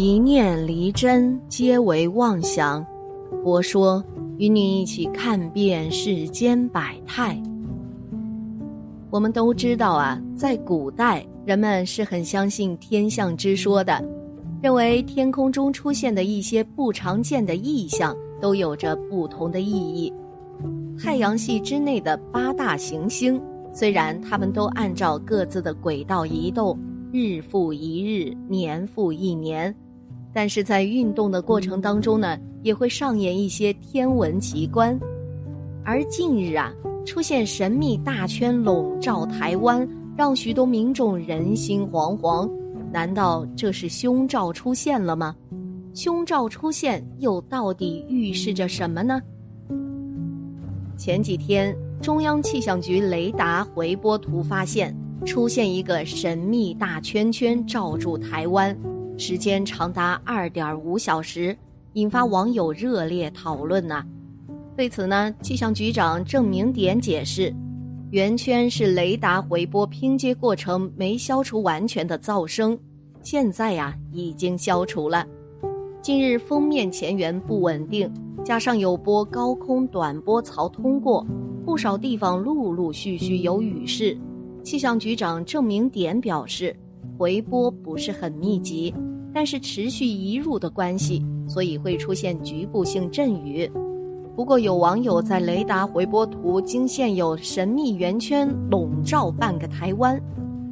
一念离真，皆为妄想。佛说，与你一起看遍世间百态。我们都知道啊，在古代，人们是很相信天象之说的，认为天空中出现的一些不常见的异象都有着不同的意义。太阳系之内的八大行星，虽然它们都按照各自的轨道移动。日复一日，年复一年，但是在运动的过程当中呢，也会上演一些天文奇观。而近日啊，出现神秘大圈笼罩台湾，让许多民众人心惶惶。难道这是凶兆出现了吗？凶兆出现又到底预示着什么呢？前几天，中央气象局雷达回波图发现。出现一个神秘大圈圈罩住台湾，时间长达二点五小时，引发网友热烈讨论呐。对此呢，气象局长郑明典解释，圆圈是雷达回波拼接过程没消除完全的噪声，现在呀已经消除了。近日封面前缘不稳定，加上有波高空短波槽通过，不少地方陆陆续续有雨势。气象局长郑明典表示，回波不是很密集，但是持续移入的关系，所以会出现局部性阵雨。不过有网友在雷达回波图惊现有神秘圆圈笼罩半个台湾，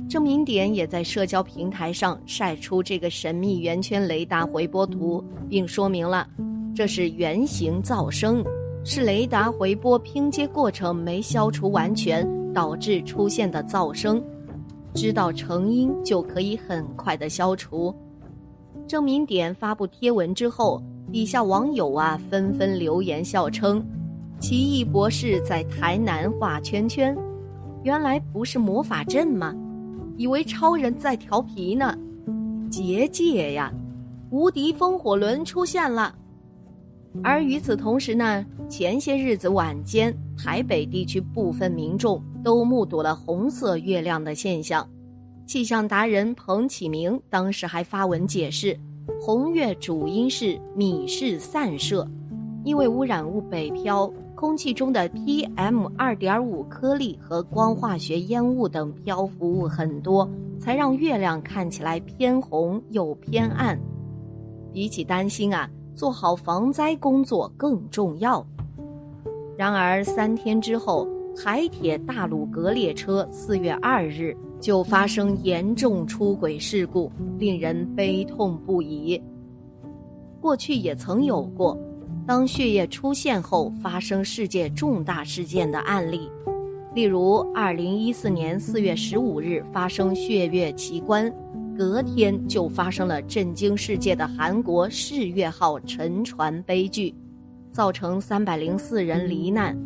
郑明典也在社交平台上晒出这个神秘圆圈雷达回波图，并说明了这是圆形噪声，是雷达回波拼接过程没消除完全。导致出现的噪声，知道成因就可以很快的消除。郑明典发布贴文之后，底下网友啊纷纷留言笑称：“奇异博士在台南画圈圈，原来不是魔法阵吗？以为超人在调皮呢。结界呀，无敌风火轮出现了。”而与此同时呢，前些日子晚间，台北地区部分民众都目睹了红色月亮的现象。气象达人彭启明当时还发文解释，红月主因是米氏散射，因为污染物北漂，空气中的 PM 二点五颗粒和光化学烟雾等漂浮物很多，才让月亮看起来偏红又偏暗。比起担心啊。做好防灾工作更重要。然而三天之后，海铁大鲁阁列车四月二日就发生严重出轨事故，令人悲痛不已。过去也曾有过，当血液出现后发生世界重大事件的案例，例如二零一四年四月十五日发生血月奇观。隔天就发生了震惊世界的韩国世越号沉船悲剧，造成三百零四人罹难。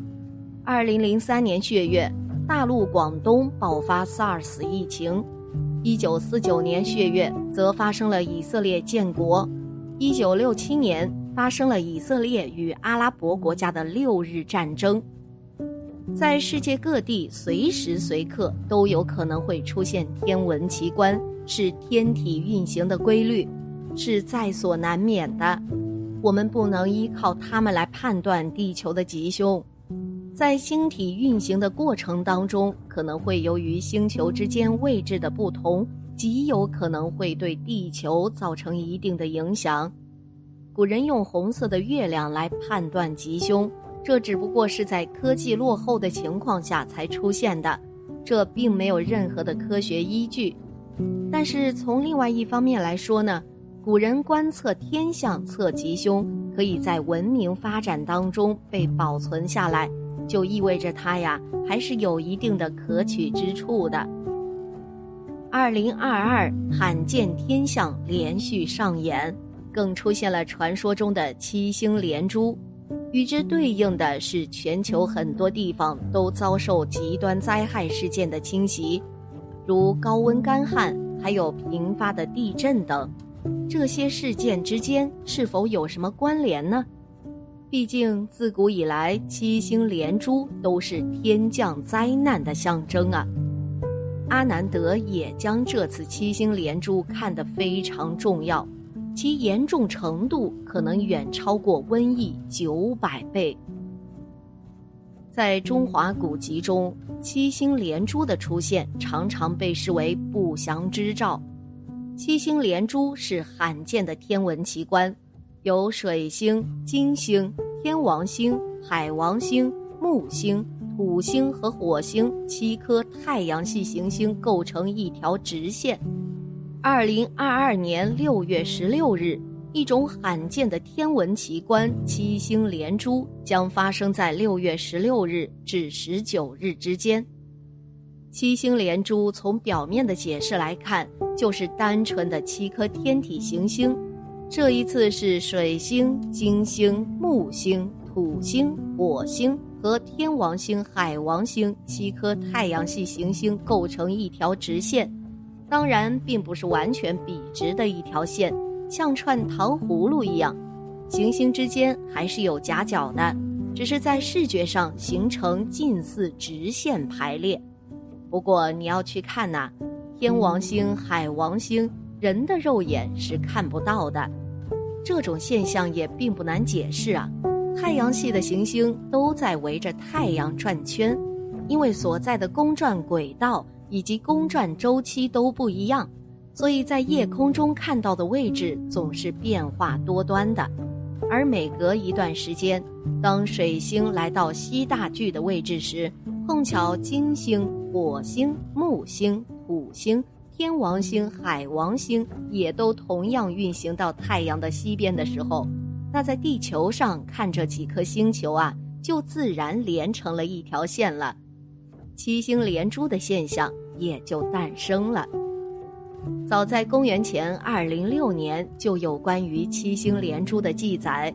二零零三年血月，大陆广东爆发 SARS 疫情。一九四九年血月，则发生了以色列建国。一九六七年发生了以色列与阿拉伯国家的六日战争。在世界各地，随时随刻都有可能会出现天文奇观。是天体运行的规律，是在所难免的。我们不能依靠它们来判断地球的吉凶。在星体运行的过程当中，可能会由于星球之间位置的不同，极有可能会对地球造成一定的影响。古人用红色的月亮来判断吉凶，这只不过是在科技落后的情况下才出现的，这并没有任何的科学依据。但是从另外一方面来说呢，古人观测天象测吉凶，可以在文明发展当中被保存下来，就意味着它呀还是有一定的可取之处的。二零二二罕见天象连续上演，更出现了传说中的七星连珠，与之对应的是全球很多地方都遭受极端灾害事件的侵袭。如高温干旱，还有频发的地震等，这些事件之间是否有什么关联呢？毕竟自古以来，七星连珠都是天降灾难的象征啊。阿南德也将这次七星连珠看得非常重要，其严重程度可能远超过瘟疫九百倍。在中华古籍中，七星连珠的出现常常被视为不祥之兆。七星连珠是罕见的天文奇观，由水星、金星、天王星、海王星、木星、土星和火星七颗太阳系行星构成一条直线。二零二二年六月十六日。一种罕见的天文奇观——七星连珠，将发生在六月十六日至十九日之间。七星连珠从表面的解释来看，就是单纯的七颗天体行星。这一次是水星、金星、木星、土星、火星和天王星、海王星七颗太阳系行星构成一条直线，当然并不是完全笔直的一条线。像串糖葫芦一样，行星之间还是有夹角的，只是在视觉上形成近似直线排列。不过你要去看呐，天王星、海王星，人的肉眼是看不到的。这种现象也并不难解释啊，太阳系的行星都在围着太阳转圈，因为所在的公转轨道以及公转周期都不一样。所以在夜空中看到的位置总是变化多端的，而每隔一段时间，当水星来到西大距的位置时，碰巧金星、火星、木星、土星、天王星、海王星也都同样运行到太阳的西边的时候，那在地球上看这几颗星球啊，就自然连成了一条线了，七星连珠的现象也就诞生了。早在公元前二零六年就有关于七星连珠的记载。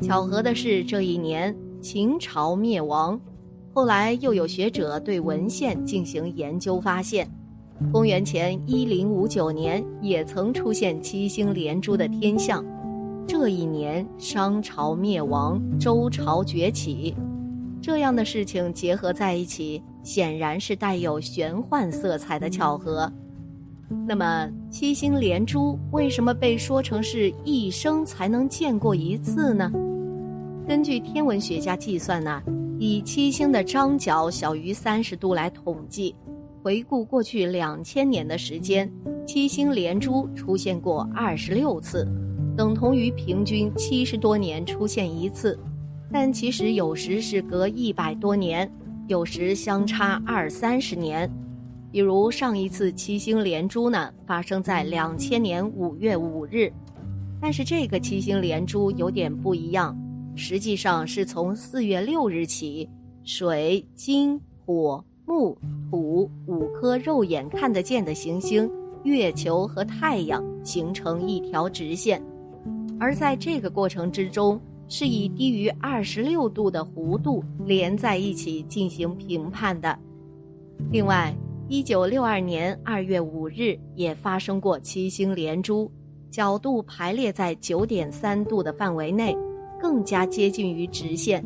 巧合的是，这一年秦朝灭亡。后来又有学者对文献进行研究，发现公元前一零五九年也曾出现七星连珠的天象。这一年商朝灭亡，周朝崛起，这样的事情结合在一起，显然是带有玄幻色彩的巧合。那么七星连珠为什么被说成是一生才能见过一次呢？根据天文学家计算呢，以七星的张角小于三十度来统计，回顾过去两千年的时间，七星连珠出现过二十六次，等同于平均七十多年出现一次。但其实有时是隔一百多年，有时相差二三十年。比如上一次七星连珠呢，发生在两千年五月五日，但是这个七星连珠有点不一样，实际上是从四月六日起，水、金、火、木、土五颗肉眼看得见的行星，月球和太阳形成一条直线，而在这个过程之中，是以低于二十六度的弧度连在一起进行评判的，另外。一九六二年二月五日也发生过七星连珠，角度排列在九点三度的范围内，更加接近于直线。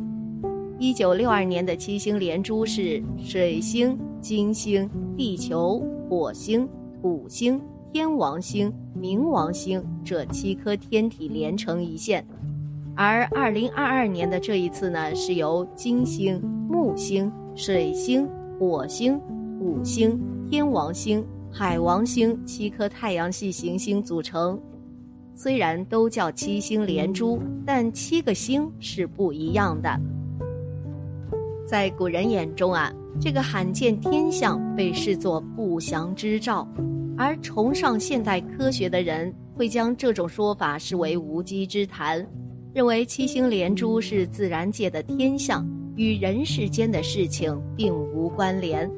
一九六二年的七星连珠是水星、金星、地球、火星、土星、天王星、冥王星这七颗天体连成一线，而二零二二年的这一次呢，是由金星、木星、水星、火星。土星、天王星、海王星七颗太阳系行星组成，虽然都叫七星连珠，但七个星是不一样的。在古人眼中啊，这个罕见天象被视作不祥之兆，而崇尚现代科学的人会将这种说法视为无稽之谈，认为七星连珠是自然界的天象，与人世间的事情并无关联。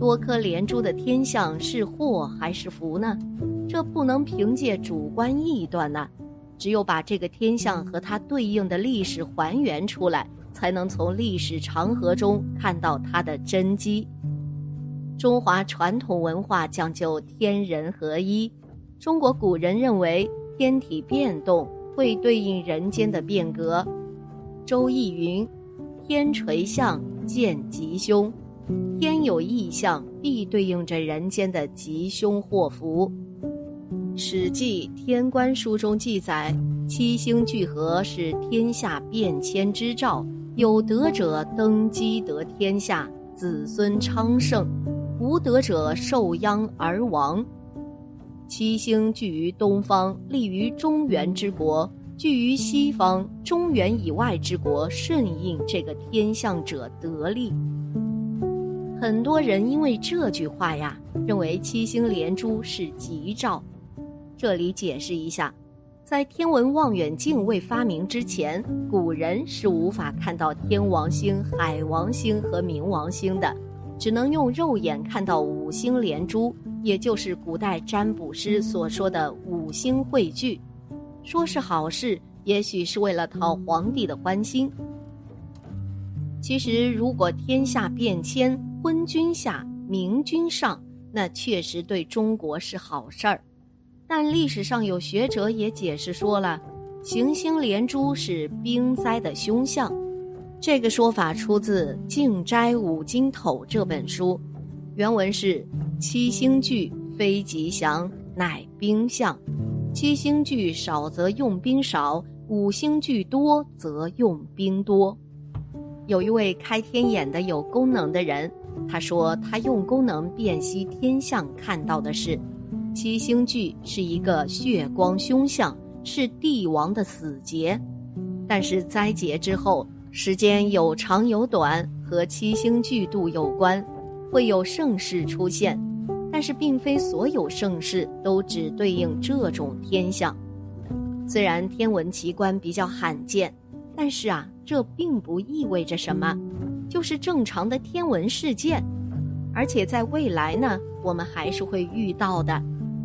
多颗连珠的天象是祸还是福呢？这不能凭借主观臆断呐，只有把这个天象和它对应的历史还原出来，才能从历史长河中看到它的真机。中华传统文化讲究天人合一，中国古人认为天体变动会对应人间的变革。《周易》云：“天垂象，见吉凶。”天有异象，必对应着人间的吉凶祸福。《史记·天官书》中记载，七星聚合是天下变迁之兆，有德者登基得天下，子孙昌盛；无德者受殃而亡。七星聚于东方，利于中原之国；聚于西方，中原以外之国顺应这个天象者得利。很多人因为这句话呀，认为七星连珠是吉兆。这里解释一下，在天文望远镜未发明之前，古人是无法看到天王星、海王星和冥王星的，只能用肉眼看到五星连珠，也就是古代占卜师所说的五星汇聚。说是好事，也许是为了讨皇帝的欢心。其实，如果天下变迁，昏君下，明君上，那确实对中国是好事儿。但历史上有学者也解释说了，行星连珠是兵灾的凶相。这个说法出自《静斋五经头》这本书，原文是：七星聚非吉祥，乃兵相。七星聚少则用兵少，五星聚多则用兵多。有一位开天眼的有功能的人。他说：“他用功能辨析天象，看到的是七星聚是一个血光凶相，是帝王的死劫。但是灾劫之后，时间有长有短，和七星聚度有关，会有盛世出现。但是，并非所有盛世都只对应这种天象。虽然天文奇观比较罕见，但是啊，这并不意味着什么。”就是正常的天文事件，而且在未来呢，我们还是会遇到的，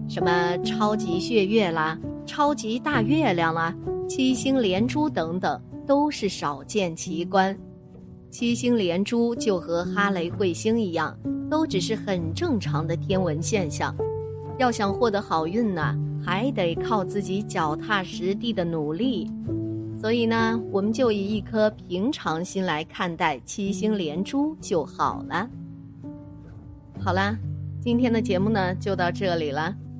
什么超级血月啦、超级大月亮啦、七星连珠等等，都是少见奇观。七星连珠就和哈雷彗星一样，都只是很正常的天文现象。要想获得好运呢，还得靠自己脚踏实地的努力。所以呢，我们就以一颗平常心来看待七星连珠就好了。好啦，今天的节目呢就到这里了。